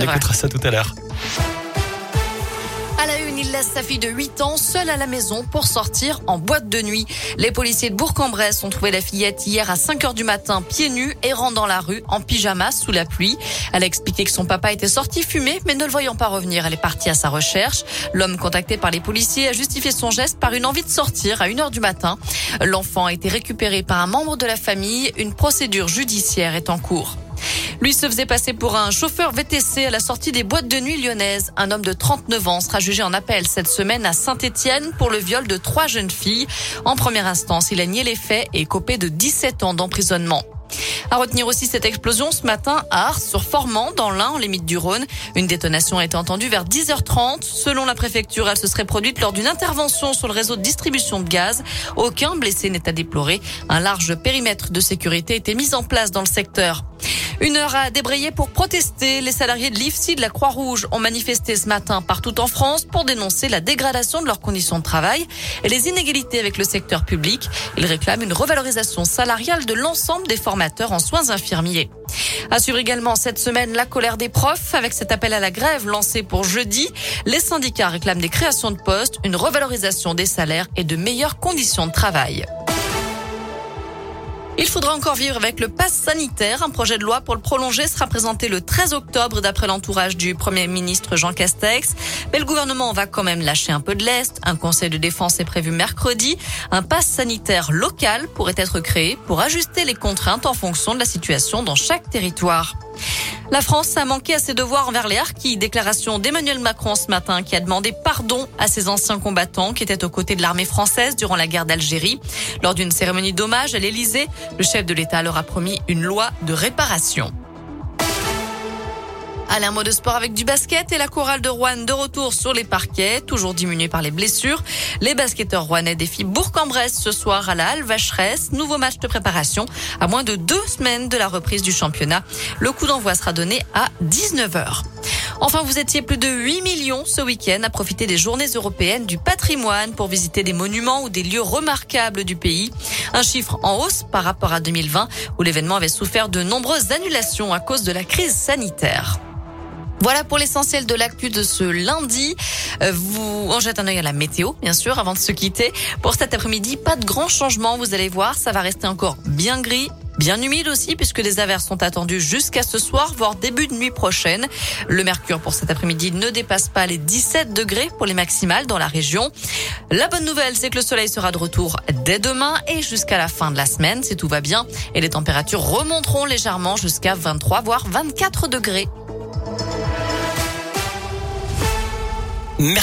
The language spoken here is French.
On écoutera ça tout à l'heure. À la une, il laisse sa fille de 8 ans seule à la maison pour sortir en boîte de nuit. Les policiers de Bourg-en-Bresse ont trouvé la fillette hier à 5 heures du matin, pieds nus, errant dans la rue, en pyjama, sous la pluie. Elle a expliqué que son papa était sorti fumer, mais ne le voyant pas revenir, elle est partie à sa recherche. L'homme contacté par les policiers a justifié son geste par une envie de sortir à 1 heure du matin. L'enfant a été récupéré par un membre de la famille. Une procédure judiciaire est en cours. Lui se faisait passer pour un chauffeur VTC à la sortie des boîtes de nuit lyonnaises. Un homme de 39 ans sera jugé en appel cette semaine à Saint-Étienne pour le viol de trois jeunes filles. En première instance, il a nié les faits et copé de 17 ans d'emprisonnement. À retenir aussi cette explosion ce matin à Ars sur Formant dans l'Ain en limite du Rhône. Une détonation a été entendue vers 10h30. Selon la préfecture, elle se serait produite lors d'une intervention sur le réseau de distribution de gaz. Aucun blessé n'est à déplorer. Un large périmètre de sécurité était mis en place dans le secteur. Une heure à débrayer pour protester. Les salariés de l'IFSI de la Croix-Rouge ont manifesté ce matin partout en France pour dénoncer la dégradation de leurs conditions de travail et les inégalités avec le secteur public. Ils réclament une revalorisation salariale de l'ensemble des formateurs en soins infirmiers. Assure également cette semaine la colère des profs avec cet appel à la grève lancé pour jeudi. Les syndicats réclament des créations de postes, une revalorisation des salaires et de meilleures conditions de travail. Il faudra encore vivre avec le pass sanitaire. Un projet de loi pour le prolonger sera présenté le 13 octobre d'après l'entourage du Premier ministre Jean Castex. Mais le gouvernement va quand même lâcher un peu de l'Est. Un conseil de défense est prévu mercredi. Un pass sanitaire local pourrait être créé pour ajuster les contraintes en fonction de la situation dans chaque territoire. La France a manqué à ses devoirs envers les harkis. Déclaration d'Emmanuel Macron ce matin qui a demandé pardon à ses anciens combattants qui étaient aux côtés de l'armée française durant la guerre d'Algérie. Lors d'une cérémonie d'hommage à l'Elysée, le chef de l'État leur a promis une loi de réparation. Allez, un mot de sport avec du basket et la chorale de Rouen de retour sur les parquets, toujours diminuée par les blessures. Les basketteurs rouennais défient Bourg-en-Bresse ce soir à la Halle Vacheresse. Nouveau match de préparation à moins de deux semaines de la reprise du championnat. Le coup d'envoi sera donné à 19h. Enfin, vous étiez plus de 8 millions ce week-end à profiter des journées européennes du patrimoine pour visiter des monuments ou des lieux remarquables du pays. Un chiffre en hausse par rapport à 2020 où l'événement avait souffert de nombreuses annulations à cause de la crise sanitaire. Voilà pour l'essentiel de l'actu de ce lundi. Euh, vous, on jette un œil à la météo, bien sûr, avant de se quitter. Pour cet après-midi, pas de grands changements. Vous allez voir, ça va rester encore bien gris. Bien humide aussi puisque des averses sont attendues jusqu'à ce soir, voire début de nuit prochaine. Le mercure pour cet après-midi ne dépasse pas les 17 degrés pour les maximales dans la région. La bonne nouvelle, c'est que le soleil sera de retour dès demain et jusqu'à la fin de la semaine si tout va bien. Et les températures remonteront légèrement jusqu'à 23 voire 24 degrés. Merci.